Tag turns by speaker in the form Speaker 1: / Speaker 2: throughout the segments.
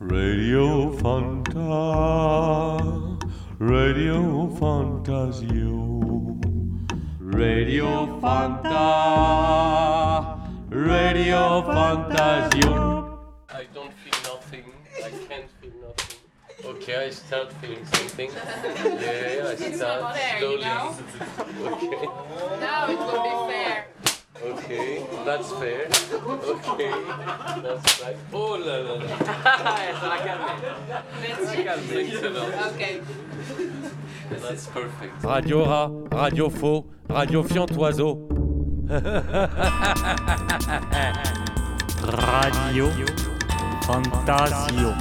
Speaker 1: Radio Fanta, Radio Fantasio, Radio Fanta, Radio Fantasio.
Speaker 2: I don't feel nothing. I can't feel nothing. Okay, I start feeling something. Yeah, yeah, I start
Speaker 3: not fair,
Speaker 2: slowly.
Speaker 3: know?
Speaker 2: Okay,
Speaker 3: Now it will be fair.
Speaker 2: Okay, that's fair. Okay, that's right. Oh la la la.
Speaker 3: Let's
Speaker 2: Thanks a lot.
Speaker 3: Okay.
Speaker 2: That's perfect.
Speaker 4: Radio rat, radio faux, radio fiantoiseau.
Speaker 5: Radio Fantasio.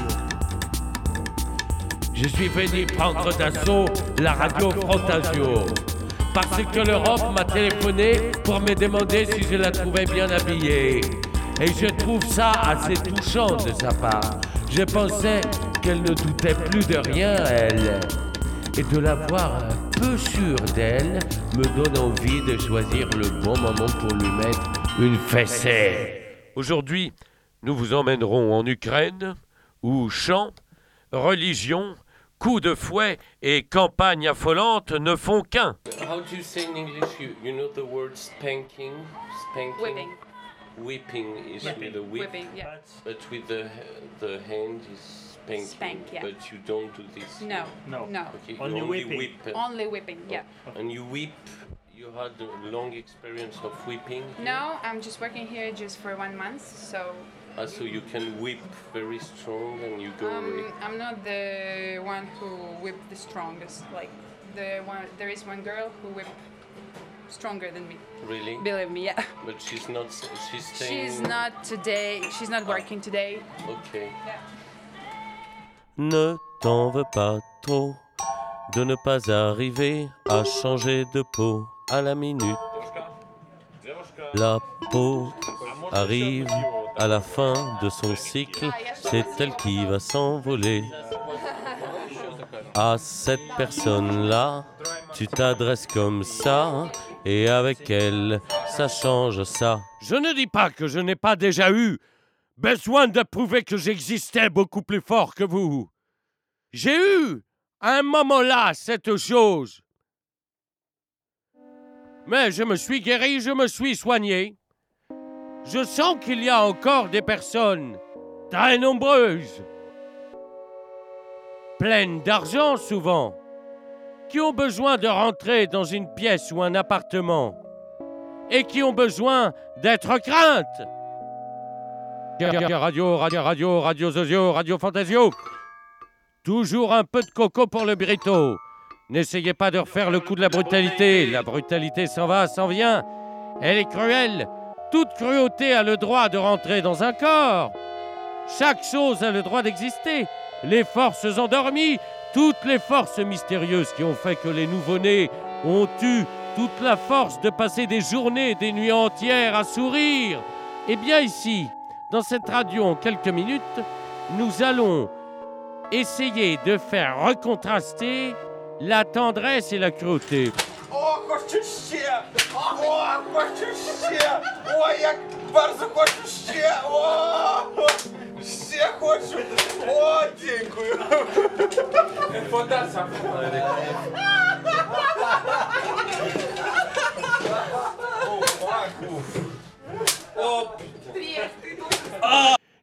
Speaker 4: Je suis venu prendre d'assaut la radio Fantasio. Parce que l'Europe m'a téléphoné pour me demander si je la trouvais bien habillée. Et je trouve ça assez touchant de sa part. Je pensais qu'elle ne doutait plus de rien, elle. Et de la voir un peu sûre d'elle me donne envie de choisir le bon moment pour lui mettre une fessée. Aujourd'hui, nous vous emmènerons en Ukraine, où chant, religion, coups de fouet et campagne affolante ne font qu'un.
Speaker 2: How do you say in English? You, you know the word spanking? Spanking?
Speaker 3: Whipping.
Speaker 2: Whipping is with a whip.
Speaker 3: Whipping, yeah.
Speaker 2: But with the the hand is spanking.
Speaker 3: Spank, yeah.
Speaker 2: But you don't do this.
Speaker 3: No.
Speaker 5: No.
Speaker 3: No.
Speaker 2: Okay,
Speaker 5: Only
Speaker 2: only
Speaker 5: whipping.
Speaker 2: whip.
Speaker 3: Only whipping, yeah.
Speaker 2: And you whip. You had a long experience of whipping?
Speaker 3: No, I'm just working here just for one month, so
Speaker 2: Ah, so you can whip very strong and you go away.
Speaker 3: um, I'm not the one who whipped the strongest. Like the one, there is one girl who whipped stronger than me.
Speaker 2: Really?
Speaker 3: Believe me, yeah.
Speaker 2: But she's not. She's staying.
Speaker 3: She's not today. She's not working today.
Speaker 2: Okay.
Speaker 4: Ne t'en veux pas trop de ne pas arriver à changer de peau à la minute. La peau arrive à la fin de son cycle, c'est elle qui va s'envoler. À cette personne-là, tu t'adresses comme ça, et avec elle, ça change ça. Je ne dis pas que je n'ai pas déjà eu besoin de prouver que j'existais beaucoup plus fort que vous. J'ai eu, à un moment-là, cette chose. Mais je me suis guéri, je me suis soigné. Je sens qu'il y a encore des personnes très nombreuses, pleines d'argent souvent, qui ont besoin de rentrer dans une pièce ou un appartement et qui ont besoin d'être craintes. Radio, radio, radio, radio Zozio, radio Fantasio. Toujours un peu de coco pour le brito. N'essayez pas de refaire le coup de la brutalité. La brutalité s'en va, s'en vient. Elle est cruelle. Toute cruauté a le droit de rentrer dans un corps. Chaque chose a le droit d'exister. Les forces endormies, toutes les forces mystérieuses qui ont fait que les nouveau-nés ont eu toute la force de passer des journées, des nuits entières à sourire. Eh bien ici, dans cette radio en quelques minutes, nous allons essayer de faire recontraster la tendresse et la cruauté.
Speaker 6: О, хочу ще! О, хочу ще! Ой, як bardzo хочу ще! О, ще хочу! О, дякую!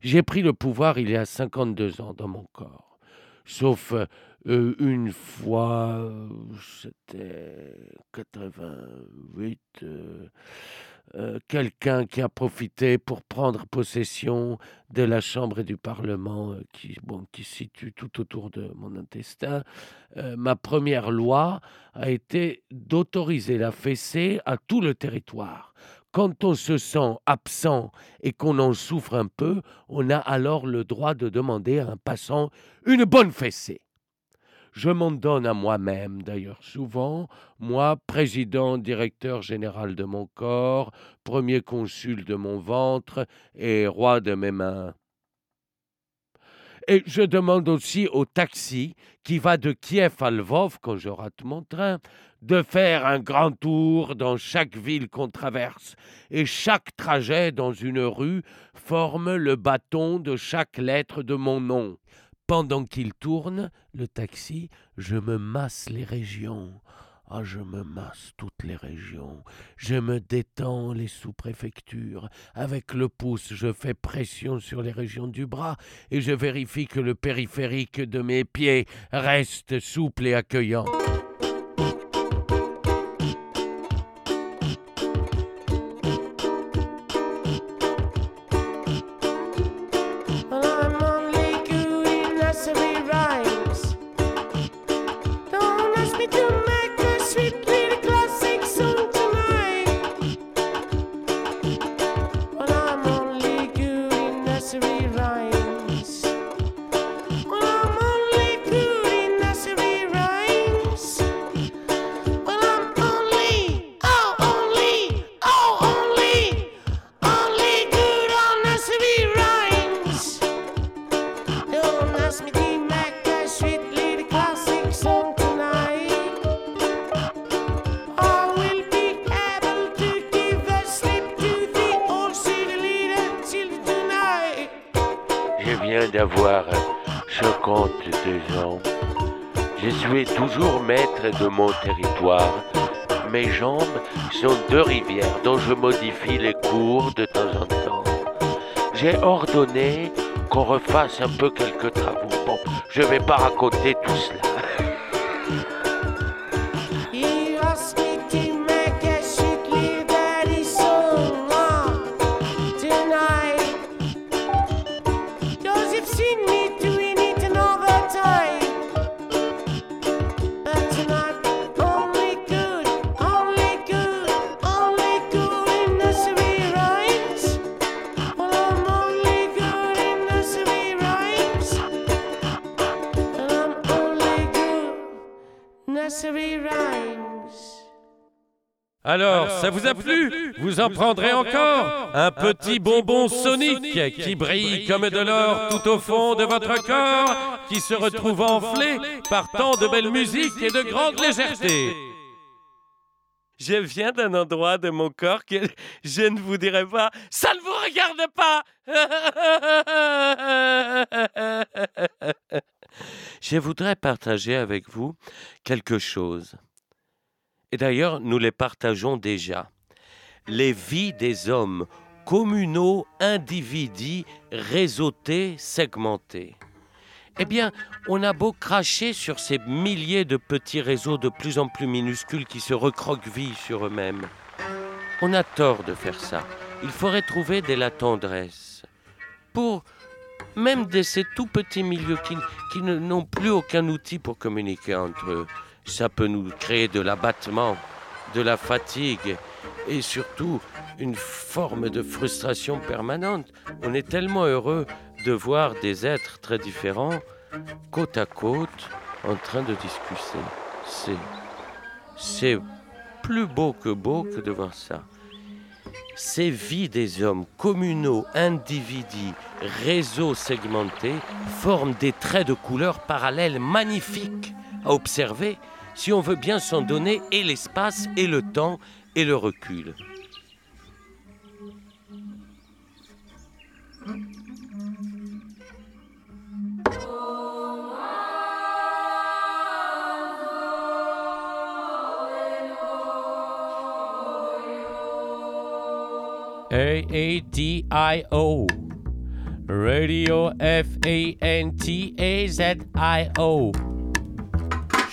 Speaker 4: J'ai pris le pouvoir il y a 52 ans dans mon corps. Sauf euh, une fois, c'était 88, euh, euh, quelqu'un qui a profité pour prendre possession de la Chambre et du Parlement qui, bon, qui se situe tout autour de mon intestin. Ma première loi a été d'autoriser la fessée à tout le territoire. Quand on se sent absent et qu'on en souffre un peu, on a alors le droit de demander à un passant une bonne fessée. Je m'en donne à moi-même, d'ailleurs souvent, moi, président, directeur général de mon corps, premier consul de mon ventre et roi de mes mains. Et je demande aussi au taxi qui va de Kiev à Lvov quand je rate mon train de faire un grand tour dans chaque ville qu'on traverse, et chaque trajet dans une rue forme le bâton de chaque lettre de mon nom. Pendant qu'il tourne, le taxi, je me masse les régions. Ah, je me masse toutes les régions. Je me détends les sous-préfectures. Avec le pouce, je fais pression sur les régions du bras et je vérifie que le périphérique de mes pieds reste souple et accueillant. 52 ans. Je suis toujours maître de mon territoire. Mes jambes sont deux rivières dont je modifie les cours de temps en temps. J'ai ordonné qu'on refasse un peu quelques travaux. Bon, je vais pas raconter tout cela. Alors, ça vous a plu Vous en prendrez encore Un petit bonbon sonique qui brille comme de l'or tout au fond de votre corps, qui se retrouve enflé par tant de belle musique et de grande légèreté. Je viens d'un endroit de mon corps que je ne vous dirai pas. Ça ne vous regarde pas Je voudrais partager avec vous quelque chose. Et d'ailleurs, nous les partageons déjà. Les vies des hommes communaux, individus, réseautés, segmentés. Eh bien, on a beau cracher sur ces milliers de petits réseaux de plus en plus minuscules qui se recroquevillent sur eux-mêmes. On a tort de faire ça. Il faudrait trouver de la tendresse. Pour même de ces tout petits milieux qui, qui n'ont plus aucun outil pour communiquer entre eux. Ça peut nous créer de l'abattement, de la fatigue et surtout une forme de frustration permanente. On est tellement heureux de voir des êtres très différents côte à côte en train de discuter. C'est c'est plus beau que beau que de voir ça. Ces vies des hommes communaux, individus, réseaux segmentés forment des traits de couleur parallèles magnifiques à observer si on veut bien s'en donner et l'espace et le temps et le recul. A-A-D-I-O Radio F-A-N-T-A-Z-I-O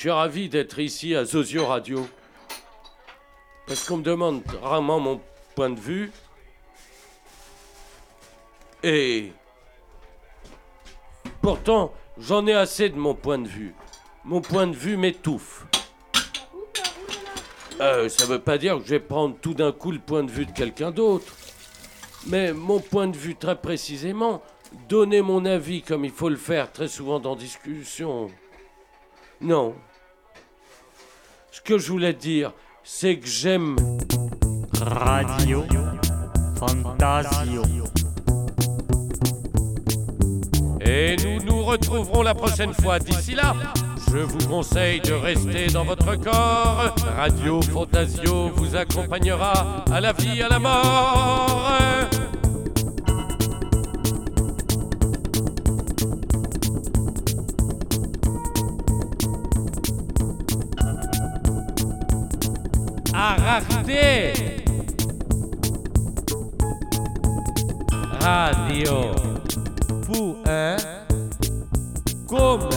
Speaker 4: suis ravi d'être ici à Zozio Radio. Parce qu'on me demande rarement mon point de vue. Et pourtant, j'en ai assez de mon point de vue. Mon point de vue m'étouffe. Euh, ça veut pas dire que je vais prendre tout d'un coup le point de vue de quelqu'un d'autre. Mais mon point de vue très précisément, donner mon avis comme il faut le faire très souvent dans discussion. Non. Ce que je voulais dire, c'est que j'aime
Speaker 7: Radio Fantasio.
Speaker 4: Et nous nous retrouverons la prochaine fois. D'ici là, Je vous conseille de rester dans votre corps. Radio Fantasio vous accompagnera à la vie, à la mort. Arachné Radio pour un comme